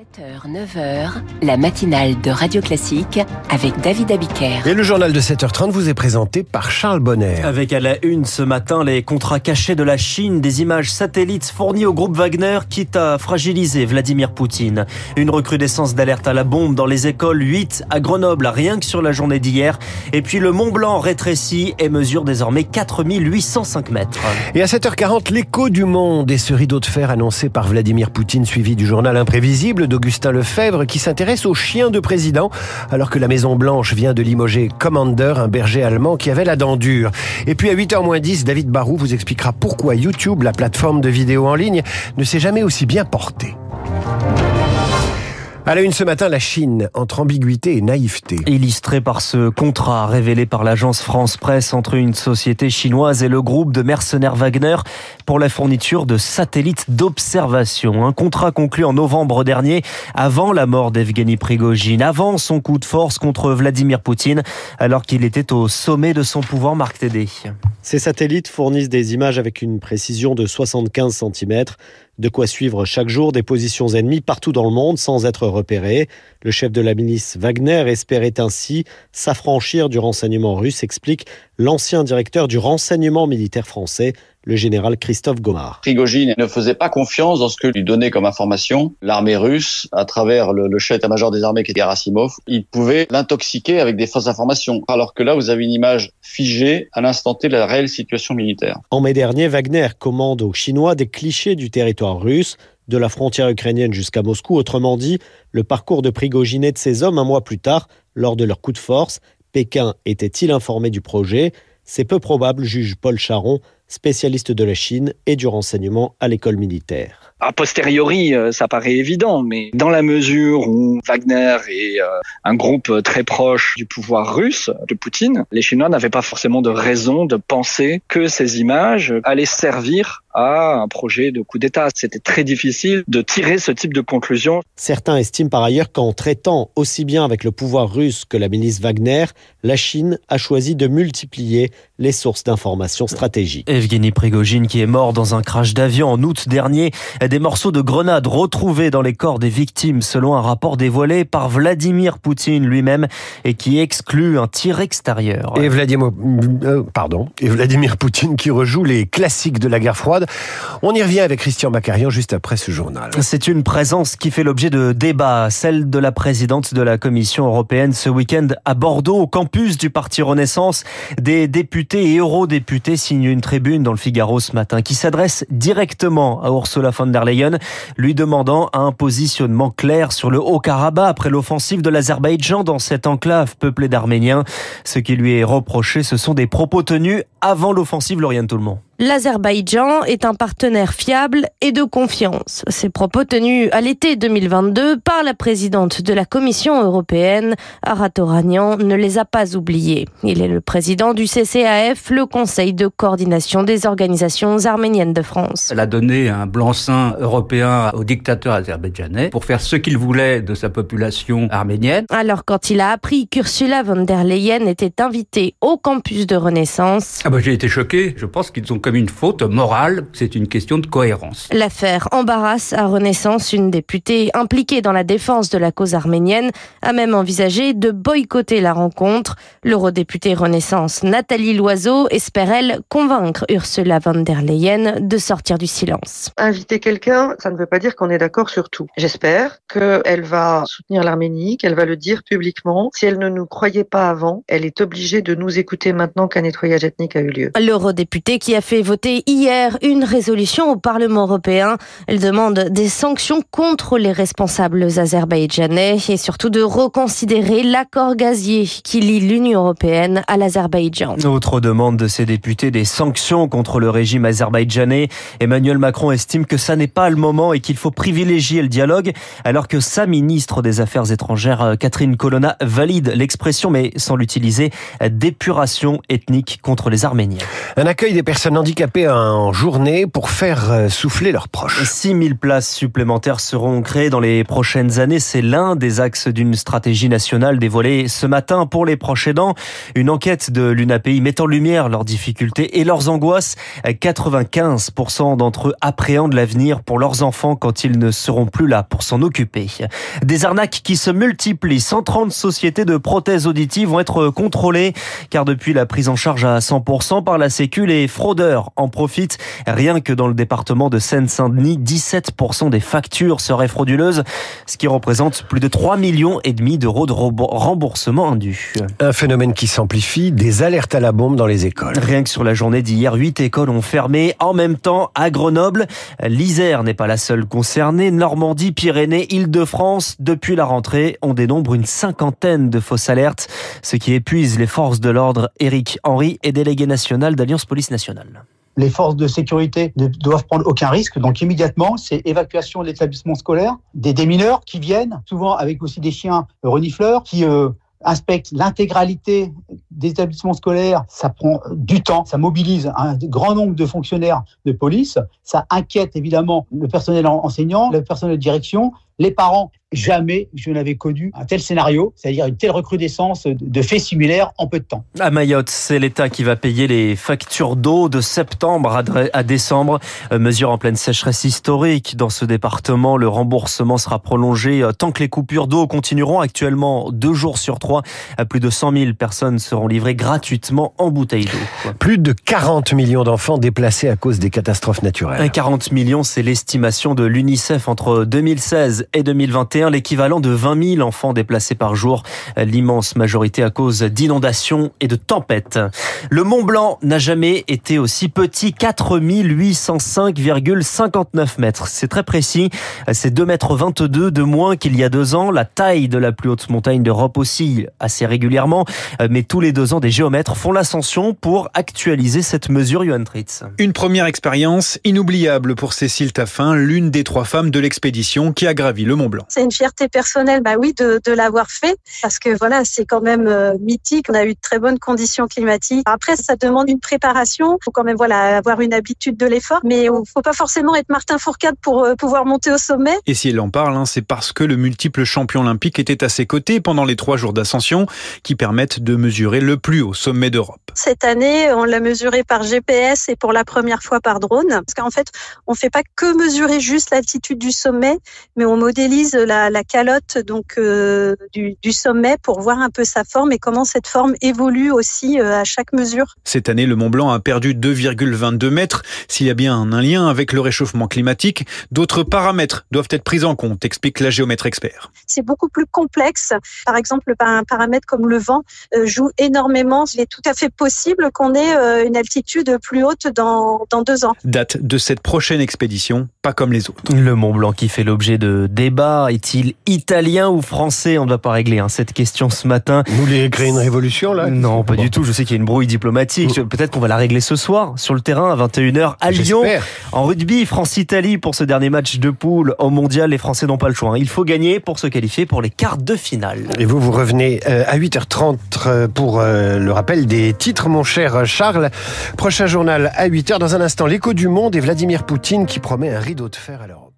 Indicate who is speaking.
Speaker 1: 7h, 9h, la matinale de Radio Classique avec David Abiker.
Speaker 2: Et le journal de 7h30 vous est présenté par Charles Bonner.
Speaker 3: Avec à la une ce matin les contrats cachés de la Chine, des images satellites fournies au groupe Wagner, quitte à fragiliser Vladimir Poutine. Une recrudescence d'alerte à la bombe dans les écoles, 8 à Grenoble, rien que sur la journée d'hier. Et puis le Mont Blanc rétrécit et mesure désormais 4805 mètres.
Speaker 2: Et à 7h40, l'écho du monde et ce rideau de fer annoncé par Vladimir Poutine, suivi du journal imprévisible d'Augustin Lefebvre qui s'intéresse aux chiens de président alors que la Maison Blanche vient de limoger Commander, un berger allemand qui avait la dent dure. Et puis à 8h10, David Barou vous expliquera pourquoi YouTube, la plateforme de vidéo en ligne, ne s'est jamais aussi bien portée. À la une ce matin, la Chine, entre ambiguïté et naïveté.
Speaker 3: Illustré par ce contrat révélé par l'agence France Presse entre une société chinoise et le groupe de mercenaires Wagner pour la fourniture de satellites d'observation. Un contrat conclu en novembre dernier, avant la mort d'Evgeny Prigogine, avant son coup de force contre Vladimir Poutine, alors qu'il était au sommet de son pouvoir, Marc Tédé.
Speaker 4: Ces satellites fournissent des images avec une précision de 75 cm, de quoi suivre chaque jour des positions ennemies partout dans le monde sans être repéré. Le chef de la milice Wagner espérait ainsi s'affranchir du renseignement russe, explique l'ancien directeur du renseignement militaire français, le général Christophe Gomard.
Speaker 5: Prigogine ne faisait pas confiance dans ce que lui donnait comme information l'armée russe à travers le, le chef état-major des armées qui était Gerasimov. Il pouvait l'intoxiquer avec des fausses informations. Alors que là, vous avez une image figée à l'instant T de la réelle situation militaire.
Speaker 4: En mai dernier, Wagner commande aux Chinois des clichés du territoire russe de la frontière ukrainienne jusqu'à Moscou. Autrement dit, le parcours de Prigogine et de ses hommes un mois plus tard, lors de leur coup de force. Pékin était-il informé du projet? C'est peu probable, juge Paul Charon, spécialiste de la Chine et du renseignement à l'école militaire.
Speaker 6: A posteriori, ça paraît évident, mais dans la mesure où Wagner est un groupe très proche du pouvoir russe, de Poutine, les Chinois n'avaient pas forcément de raison de penser que ces images allaient servir à un projet de coup d'État. C'était très difficile de tirer ce type de conclusion.
Speaker 4: Certains estiment par ailleurs qu'en traitant aussi bien avec le pouvoir russe que la milice Wagner, la Chine a choisi de multiplier les sources d'informations stratégiques.
Speaker 3: Evgeny Prigogine qui est mort dans un crash d'avion en août dernier. Des morceaux de grenades retrouvés dans les corps des victimes selon un rapport dévoilé par Vladimir Poutine lui-même et qui exclut un tir extérieur.
Speaker 2: Et Vladimir, euh, pardon, et Vladimir Poutine qui rejoue les classiques de la guerre froide. On y revient avec Christian Macarian juste après ce journal.
Speaker 3: C'est une présence qui fait l'objet de débats, celle de la présidente de la Commission européenne ce week-end à Bordeaux, au campus du Parti Renaissance. Des députés et eurodéputés signent une tribune dans le Figaro ce matin qui s'adresse directement à Ursula von der Leyen, lui demandant un positionnement clair sur le Haut-Karabakh après l'offensive de l'Azerbaïdjan dans cette enclave peuplée d'Arméniens. Ce qui lui est reproché, ce sont des propos tenus avant l'offensive Lauriane Tout-le-Monde
Speaker 7: l'Azerbaïdjan est un partenaire fiable et de confiance. Ces propos tenus à l'été 2022 par la présidente de la Commission européenne, Aratoranian, ne les a pas oubliés. Il est le président du CCAF, le Conseil de coordination des organisations arméniennes de France.
Speaker 8: Elle a donné un blanc-seing européen au dictateur azerbaïdjanais pour faire ce qu'il voulait de sa population arménienne.
Speaker 7: Alors quand il a appris qu'Ursula von der Leyen était invitée au campus de Renaissance...
Speaker 8: Ah bah j'ai été choqué. Je pense qu'ils ont comme une faute morale, c'est une question de cohérence.
Speaker 7: L'affaire embarrasse à Renaissance une députée impliquée dans la défense de la cause arménienne, a même envisagé de boycotter la rencontre. L'eurodéputée Renaissance Nathalie Loiseau espère, elle, convaincre Ursula von der Leyen de sortir du silence.
Speaker 9: Inviter quelqu'un, ça ne veut pas dire qu'on est d'accord sur tout. J'espère qu'elle va soutenir l'Arménie, qu'elle va le dire publiquement. Si elle ne nous croyait pas avant, elle est obligée de nous écouter maintenant qu'un nettoyage ethnique a eu lieu.
Speaker 7: L'eurodéputé qui a fait voté hier une résolution au Parlement européen. Elle demande des sanctions contre les responsables azerbaïdjanais et surtout de reconsidérer l'accord gazier qui lie l'Union européenne à l'Azerbaïdjan.
Speaker 3: Autre demande de ces députés, des sanctions contre le régime azerbaïdjanais. Emmanuel Macron estime que ça n'est pas le moment et qu'il faut privilégier le dialogue alors que sa ministre des Affaires étrangères, Catherine Colonna, valide l'expression mais sans l'utiliser, d'épuration ethnique contre les Arméniens.
Speaker 2: Un accueil des personnes handicapées handicapés en journée pour faire euh, souffler leurs proches.
Speaker 3: 6000 places supplémentaires seront créées dans les prochaines années. C'est l'un des axes d'une stratégie nationale dévoilée ce matin pour les proches aidants. Une enquête de l'UNAPI met en lumière leurs difficultés et leurs angoisses. 95% d'entre eux appréhendent l'avenir pour leurs enfants quand ils ne seront plus là pour s'en occuper. Des arnaques qui se multiplient. 130 sociétés de prothèses auditives vont être contrôlées car depuis la prise en charge à 100% par la Sécu, les fraudeurs en profitent. Rien que dans le département de Seine-Saint-Denis, 17% des factures seraient frauduleuses, ce qui représente plus de 3 millions et demi d'euros de remboursement indu.
Speaker 2: Un phénomène qui s'amplifie, des alertes à la bombe dans les écoles.
Speaker 3: Rien que sur la journée d'hier, 8 écoles ont fermé en même temps à Grenoble. L'Isère n'est pas la seule concernée. Normandie, Pyrénées, Île-de-France, depuis la rentrée, on dénombre une cinquantaine de fausses alertes, ce qui épuise les forces de l'ordre. Éric Henry est délégué national d'Alliance Police Nationale
Speaker 10: les forces de sécurité ne doivent prendre aucun risque. Donc immédiatement, c'est évacuation de l'établissement scolaire, des démineurs qui viennent, souvent avec aussi des chiens renifleurs, qui euh, inspectent l'intégralité des établissements scolaires. Ça prend du temps, ça mobilise un grand nombre de fonctionnaires de police, ça inquiète évidemment le personnel enseignant, le personnel de direction, les parents jamais je n'avais connu un tel scénario, c'est-à-dire une telle recrudescence de faits similaires en peu de temps.
Speaker 3: À Mayotte, c'est l'État qui va payer les factures d'eau de septembre à décembre. Euh, mesure en pleine sécheresse historique dans ce département. Le remboursement sera prolongé euh, tant que les coupures d'eau continueront. Actuellement, deux jours sur trois, plus de 100 000 personnes seront livrées gratuitement en bouteilles d'eau.
Speaker 2: Plus de 40 millions d'enfants déplacés à cause des catastrophes naturelles.
Speaker 3: 40 millions, c'est l'estimation de l'UNICEF entre 2016 et 2021 l'équivalent de 20 000 enfants déplacés par jour, l'immense majorité à cause d'inondations et de tempêtes. Le Mont Blanc n'a jamais été aussi petit, 4 805,59 mètres. C'est très précis, c'est 2 mètres 22 de moins qu'il y a deux ans. La taille de la plus haute montagne d'Europe oscille assez régulièrement, mais tous les deux ans, des géomètres font l'ascension pour actualiser cette mesure, Johan Tritz.
Speaker 11: Une première expérience inoubliable pour Cécile Taffin, l'une des trois femmes de l'expédition qui a gravi le Mont Blanc
Speaker 12: une fierté personnelle, bah oui, de, de l'avoir fait parce que voilà, c'est quand même euh, mythique. On a eu de très bonnes conditions climatiques. Après, ça demande une préparation. Il faut quand même voilà avoir une habitude de l'effort, mais il faut pas forcément être Martin Fourcade pour euh, pouvoir monter au sommet.
Speaker 11: Et si elle en parle, hein, c'est parce que le multiple champion olympique était à ses côtés pendant les trois jours d'ascension qui permettent de mesurer le plus haut sommet d'Europe.
Speaker 12: Cette année, on l'a mesuré par GPS et pour la première fois par drone, parce qu'en fait, on fait pas que mesurer juste l'altitude du sommet, mais on modélise la la, calotte donc euh, du, sommet pour voir un peu sa forme et comment cette forme évolue aussi euh, à chaque mesure.
Speaker 11: Cette année, le Mont Blanc a perdu 2,22 mètres. S'il y a bien un lien avec le réchauffement climatique, d'autres paramètres doivent être pris en compte, explique la géomètre expert.
Speaker 12: C'est beaucoup plus complexe. Par exemple, un paramètre comme le vent euh, joue énormément. Il est tout à fait possible qu'on ait une altitude plus haute dans, dans deux ans.
Speaker 11: Date de cette prochaine expédition, pas comme les autres.
Speaker 3: Le Mont Blanc qui fait l'objet de débats est-il italien ou français? On ne va pas régler hein, cette question ce matin.
Speaker 2: Vous voulez créer une révolution là?
Speaker 3: Non, pas du tout. Je sais qu'il y a une brouille diplomatique. Peut-être qu'on va la régler ce soir sur le terrain à 21h à Lyon. En rugby, France-Italie pour ce dernier match de poule au mondial. Les Français n'ont pas le choix. Hein. Il faut gagner pour se qualifier pour les quarts de finale.
Speaker 2: Et vous, vous revenez euh, à 8h30 euh, pour euh, le rappel des titres, mon cher Charles. Prochain journal à 8h. Dans un instant, l'écho du monde et Vladimir Poutine qui promet un rideau de fer à l'Europe.